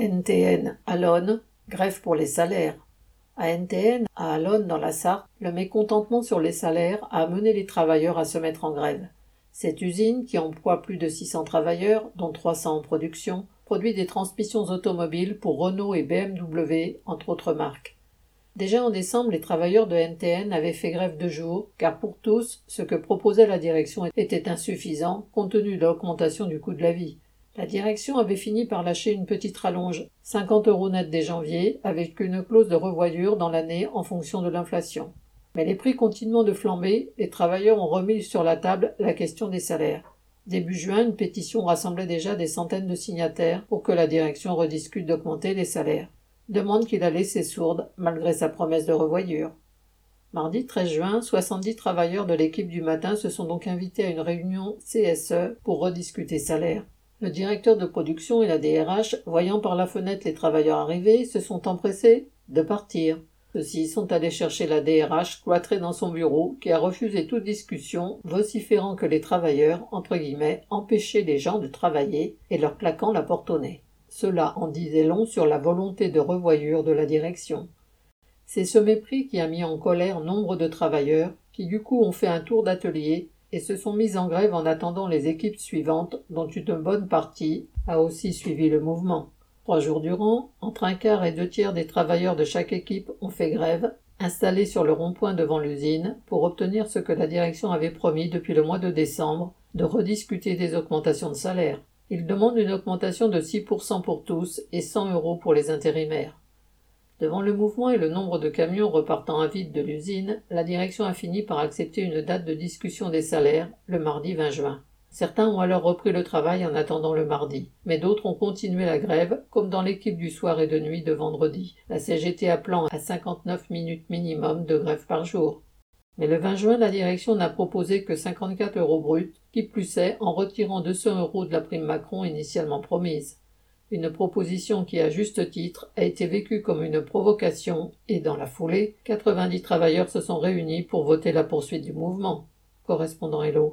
NTN Alonne, grève pour les salaires. À NTN, à Alonne dans la Sarthe, le mécontentement sur les salaires a amené les travailleurs à se mettre en grève. Cette usine, qui emploie plus de 600 travailleurs, dont 300 en production, produit des transmissions automobiles pour Renault et BMW, entre autres marques. Déjà en décembre, les travailleurs de NTN avaient fait grève de jour, car pour tous, ce que proposait la direction était insuffisant, compte tenu de l'augmentation du coût de la vie. La direction avait fini par lâcher une petite rallonge, 50 euros net dès janvier, avec une clause de revoyure dans l'année en fonction de l'inflation. Mais les prix continuant de flamber, les travailleurs ont remis sur la table la question des salaires. Début juin, une pétition rassemblait déjà des centaines de signataires pour que la direction rediscute d'augmenter les salaires. Demande qu'il a laissé sourde, malgré sa promesse de revoyure. Mardi 13 juin, 70 travailleurs de l'équipe du matin se sont donc invités à une réunion CSE pour rediscuter salaires. Le directeur de production et la DRH, voyant par la fenêtre les travailleurs arriver, se sont empressés de partir. Ceux-ci sont allés chercher la DRH cloîtrée dans son bureau, qui a refusé toute discussion, vociférant que les travailleurs, entre guillemets, empêchaient les gens de travailler et leur claquant la porte au nez. Cela en disait long sur la volonté de revoyure de la direction. C'est ce mépris qui a mis en colère nombre de travailleurs, qui du coup ont fait un tour d'atelier et se sont mis en grève en attendant les équipes suivantes, dont une bonne partie a aussi suivi le mouvement. Trois jours durant, entre un quart et deux tiers des travailleurs de chaque équipe ont fait grève, installés sur le rond-point devant l'usine, pour obtenir ce que la direction avait promis depuis le mois de décembre, de rediscuter des augmentations de salaire. Ils demandent une augmentation de 6% pour tous et 100 euros pour les intérimaires. Devant le mouvement et le nombre de camions repartant à vide de l'usine, la direction a fini par accepter une date de discussion des salaires, le mardi 20 juin. Certains ont alors repris le travail en attendant le mardi, mais d'autres ont continué la grève, comme dans l'équipe du soir et de nuit de vendredi, la CGT appelant à 59 minutes minimum de grève par jour. Mais le 20 juin, la direction n'a proposé que 54 euros bruts, qui plus est en retirant 200 euros de la prime Macron initialement promise une proposition qui, à juste titre, a été vécue comme une provocation et, dans la foulée, 90 travailleurs se sont réunis pour voter la poursuite du mouvement. Correspondant Hello.